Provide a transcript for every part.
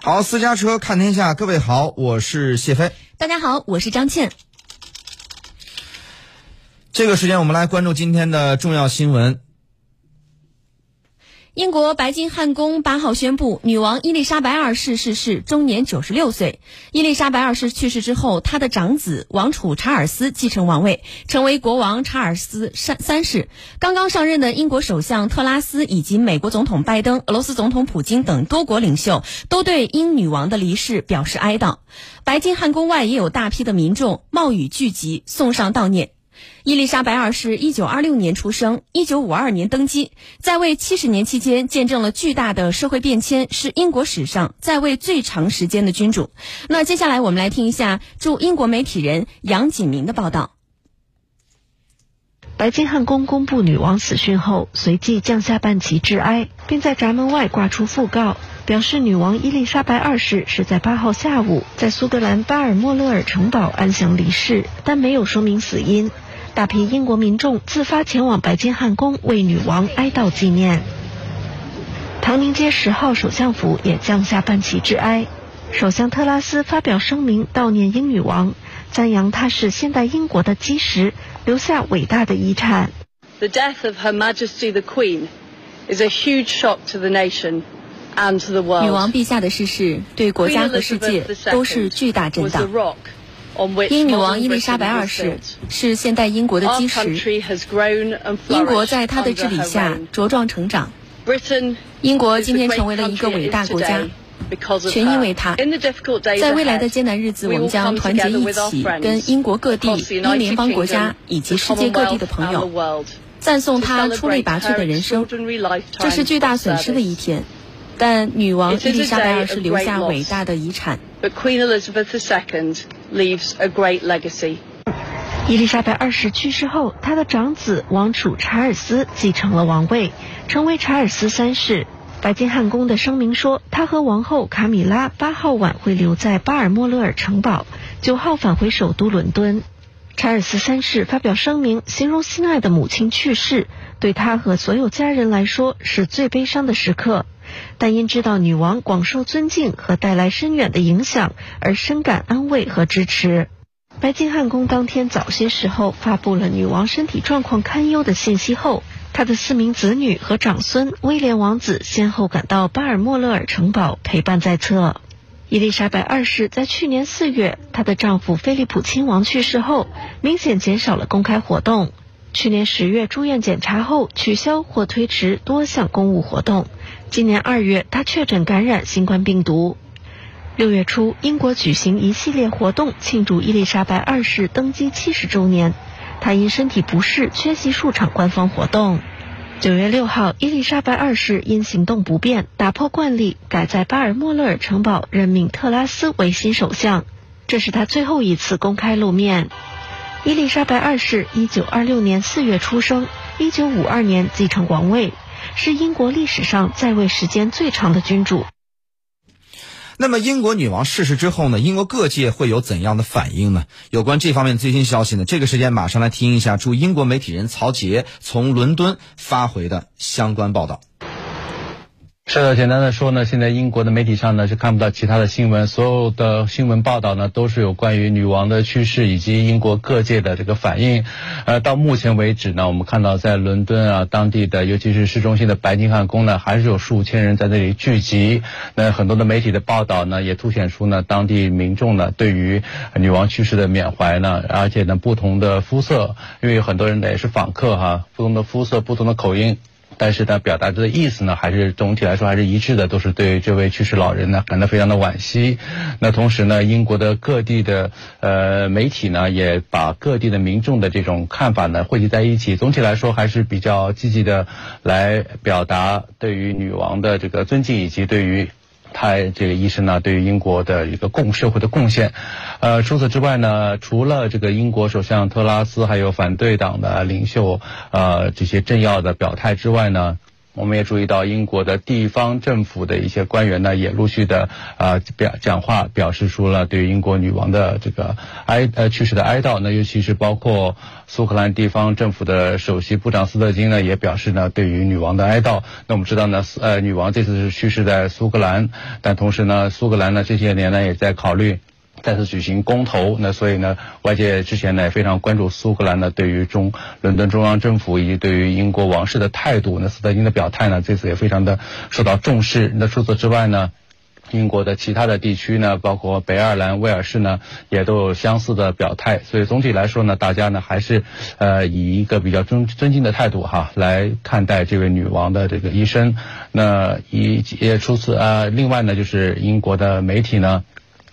好，私家车看天下，各位好，我是谢飞。大家好，我是张倩。这个时间我们来关注今天的重要新闻。英国白金汉宫八号宣布，女王伊丽莎白二世逝世，终年九十六岁。伊丽莎白二世去世之后，她的长子王储查尔斯继承王位，成为国王查尔斯三三世。刚刚上任的英国首相特拉斯以及美国总统拜登、俄罗斯总统普京等多国领袖都对英女王的离世表示哀悼。白金汉宫外也有大批的民众冒雨聚集，送上悼念。伊丽莎白二世一九二六年出生，一九五二年登基，在位七十年期间，见证了巨大的社会变迁，是英国史上在位最长时间的君主。那接下来我们来听一下驻英国媒体人杨锦明的报道。白金汉宫公布女王死讯后，随即降下半旗致哀，并在闸门外挂出讣告，表示女王伊丽莎白二世是在八号下午在苏格兰巴尔莫勒尔城堡安详离世，但没有说明死因。大批英国民众自发前往白金汉宫为女王哀悼纪念。唐宁街十号首相府也降下半旗致哀，首相特拉斯发表声明悼念英女王，赞扬她是现代英国的基石，留下伟大的遗产。The death of Her Majesty the Queen is a huge shock to the nation and to the world。女王陛下的逝世对国家和世界都是巨大震荡。英女王伊丽莎白二世是现代英国的基石，英国在她的治理下茁壮成长。英国今天成为了一个伟大国家，全因为她。在未来的艰难日子，我们将团结一起，跟英国各地、英联邦国家以及世界各地的朋友，赞颂她出类拔萃的人生。这是巨大损失的一天，但女王伊丽莎白二世留下伟大的遗产。Leaves a great legacy. 伊丽莎白二世去世后，她的长子王储查尔斯继承了王位，成为查尔斯三世。白金汉宫的声明说，他和王后卡米拉八号晚会留在巴尔莫勒尔城堡，九号返回首都伦敦。查尔斯三世发表声明，形容心爱的母亲去世对他和所有家人来说是最悲伤的时刻。但因知道女王广受尊敬和带来深远的影响，而深感安慰和支持。白金汉宫当天早些时候发布了女王身体状况堪忧的信息后，她的四名子女和长孙威廉王子先后赶到巴尔莫勒尔城堡陪伴在侧。伊丽莎白二世在去年四月，她的丈夫菲利普亲王去世后，明显减少了公开活动。去年十月住院检查后，取消或推迟多项公务活动。今年二月，他确诊感染新冠病毒。六月初，英国举行一系列活动庆祝伊丽莎白二世登基七十周年，他因身体不适缺席数场官方活动。九月六号，伊丽莎白二世因行动不便，打破惯例，改在巴尔莫勒尔城堡任命特拉斯为新首相，这是他最后一次公开露面。伊丽莎白二世一九二六年四月出生，一九五二年继承王位。是英国历史上在位时间最长的君主。那么，英国女王逝世之后呢？英国各界会有怎样的反应呢？有关这方面最新消息呢？这个时间马上来听一下驻英国媒体人曹杰从伦敦发回的相关报道。是的，简单的说呢，现在英国的媒体上呢是看不到其他的新闻，所有的新闻报道呢都是有关于女王的去世以及英国各界的这个反应。呃，到目前为止呢，我们看到在伦敦啊，当地的尤其是市中心的白金汉宫呢，还是有数千人在那里聚集。那很多的媒体的报道呢，也凸显出呢当地民众呢对于女王去世的缅怀呢，而且呢不同的肤色，因为有很多人呢也是访客哈，不同的肤色，不同的口音。但是呢，表达的意思呢，还是总体来说还是一致的，都是对这位去世老人呢感到非常的惋惜。那同时呢，英国的各地的呃媒体呢，也把各地的民众的这种看法呢汇集在一起。总体来说，还是比较积极的来表达对于女王的这个尊敬，以及对于。他这个医生呢，对于英国的一个共社会的贡献，呃，除此之外呢，除了这个英国首相特拉斯还有反对党的领袖，呃，这些政要的表态之外呢。我们也注意到，英国的地方政府的一些官员呢，也陆续的啊表讲话，表示出了对英国女王的这个哀呃去世的哀悼。那尤其是包括苏格兰地方政府的首席部长斯特金呢，也表示呢对于女王的哀悼。那我们知道呢，呃，女王这次是去世在苏格兰，但同时呢，苏格兰呢这些年呢也在考虑。再次举行公投，那所以呢，外界之前呢也非常关注苏格兰呢对于中伦敦中央政府以及对于英国王室的态度。那斯特金的表态呢，这次也非常的受到重视。那除此之外呢，英国的其他的地区呢，包括北爱尔兰、威尔士呢，也都有相似的表态。所以总体来说呢，大家呢还是呃以一个比较尊尊敬的态度哈来看待这位女王的这个一生。那以也除此啊，另外呢就是英国的媒体呢。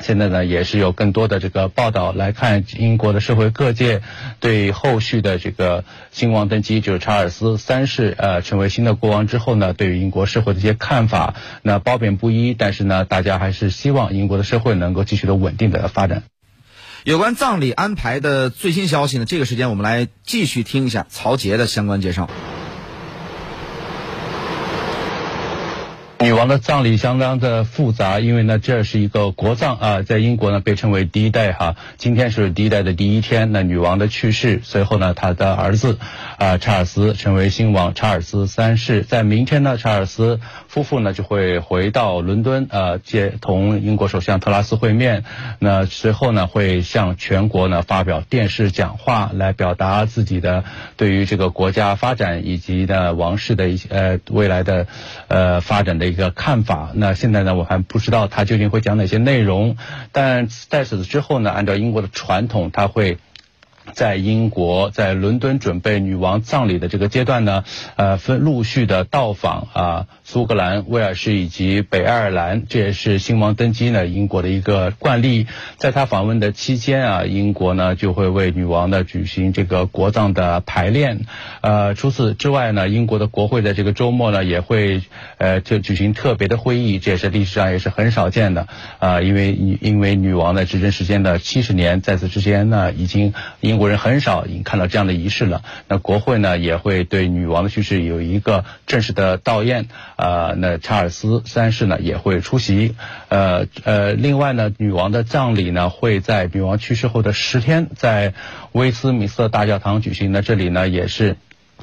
现在呢，也是有更多的这个报道来看英国的社会各界对后续的这个新王登基，就是查尔斯三世呃成为新的国王之后呢，对于英国社会的一些看法，那褒贬不一。但是呢，大家还是希望英国的社会能够继续的稳定的发展。有关葬礼安排的最新消息呢，这个时间我们来继续听一下曹杰的相关介绍。女王的葬礼相当的复杂，因为呢，这是一个国葬啊，在英国呢被称为第一代哈。今天是第一代的第一天，那女王的去世，随后呢，她的儿子啊查尔斯成为新王查尔斯三世。在明天呢，查尔斯夫妇呢就会回到伦敦呃，接同英国首相特拉斯会面。那随后呢，会向全国呢发表电视讲话，来表达自己的对于这个国家发展以及呢王室的一些呃未来的呃发展的。一的看法，那现在呢，我还不知道他究竟会讲哪些内容，但在此之后呢，按照英国的传统，他会。在英国，在伦敦准备女王葬礼的这个阶段呢，呃，分陆续的到访啊，苏格兰、威尔士以及北爱尔兰，这也是新王登基呢英国的一个惯例。在他访问的期间啊，英国呢就会为女王呢举行这个国葬的排练。呃，除此之外呢，英国的国会在这个周末呢也会呃就举行特别的会议，这也是历史上也是很少见的啊，因为因为女王的执政时间的七十年，在此之间呢已经英。国人很少已经看到这样的仪式了。那国会呢也会对女王的去世有一个正式的悼唁。啊，那查尔斯三世呢也会出席。呃呃，另外呢，女王的葬礼呢会在女王去世后的十天，在威斯敏斯特大教堂举行。那这里呢也是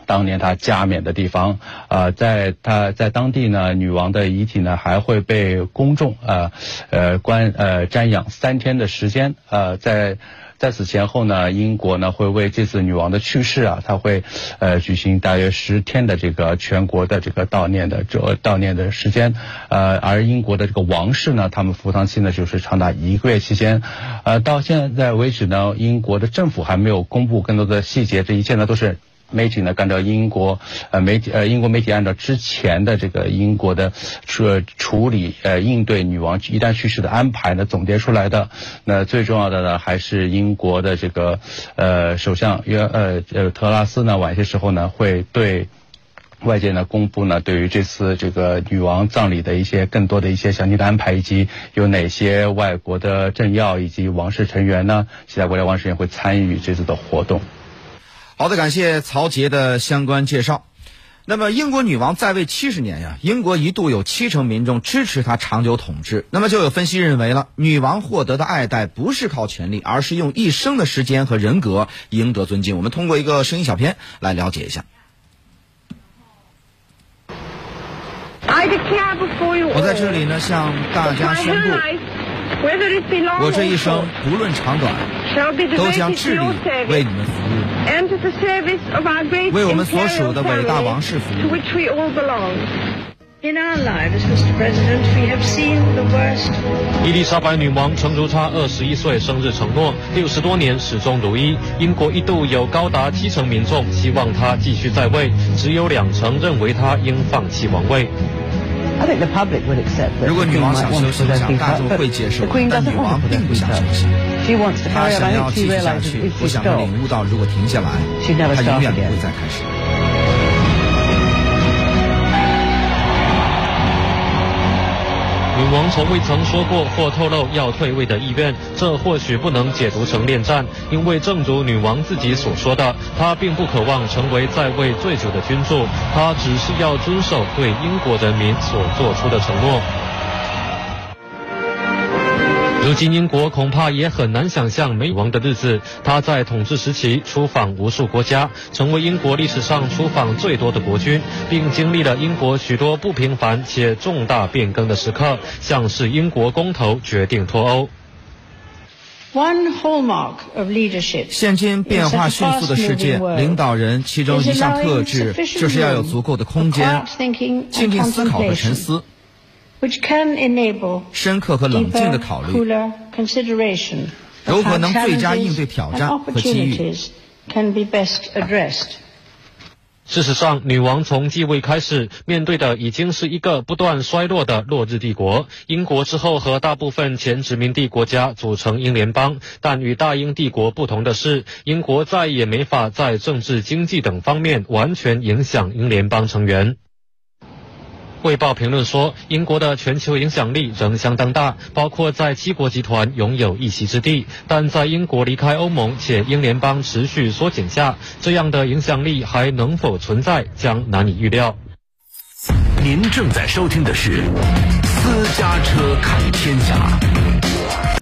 当年她加冕的地方。啊，在她在当地呢，女王的遗体呢还会被公众啊呃观呃瞻仰三天的时间。呃，在在此前后呢，英国呢会为这次女王的去世啊，他会呃举行大约十天的这个全国的这个悼念的这悼念的时间，呃，而英国的这个王室呢，他们服丧期呢就是长达一个月期间，呃，到现在为止呢，英国的政府还没有公布更多的细节，这一切呢都是。媒体呢，按照英国呃媒体呃英国媒体按照之前的这个英国的处处理呃应对女王一旦去世的安排呢总结出来的。那最重要的呢，还是英国的这个呃首相约呃呃特拉斯呢，晚些时候呢会对外界呢公布呢对于这次这个女王葬礼的一些更多的一些详细的安排，以及有哪些外国的政要以及王室成员呢，其他国家王室也会参与这次的活动。好的，感谢曹杰的相关介绍。那么，英国女王在位七十年呀，英国一度有七成民众支持她长久统治。那么，就有分析认为了，女王获得的爱戴不是靠权力，而是用一生的时间和人格赢得尊敬。我们通过一个声音小片来了解一下。我在这里呢，向大家宣布，我这一生不论长短，都将致力为你们服务。为我们所属的伟大王室服务。伊丽莎白女王曾如她二十一岁生日承诺，六十多年始终如一。英国一度有高达七成民众希望她继续在位，只有两成认为她应放弃王位。如果女王想休息，想大众会接受，但女王并不想休息。她想要继续下去，不想领悟到，如果停下来，她永远不会再开始。女王从未曾说过或透露要退位的意愿，这或许不能解读成恋战，因为正如女王自己所说的，她并不渴望成为在位最久的君主，她只是要遵守对英国人民所做出的承诺。如今英国恐怕也很难想象没王的日子。他在统治时期出访无数国家，成为英国历史上出访最多的国君，并经历了英国许多不平凡且重大变更的时刻，像是英国公投决定脱欧。现今变化迅速的世界，领导人其中一项特质就是要有足够的空间，静静思考和沉思。深刻和冷静的考虑，如何能最佳应对挑战和机遇？事实上，女王从继位开始，面对的已经是一个不断衰落的落日帝国。英国之后和大部分前殖民地国家组成英联邦，但与大英帝国不同的是，英国再也没法在政治、经济等方面完全影响英联邦成员。《汇报》评论说，英国的全球影响力仍相当大，包括在七国集团拥有一席之地。但在英国离开欧盟且英联邦持续缩减下，这样的影响力还能否存在，将难以预料。您正在收听的是《私家车看天下》。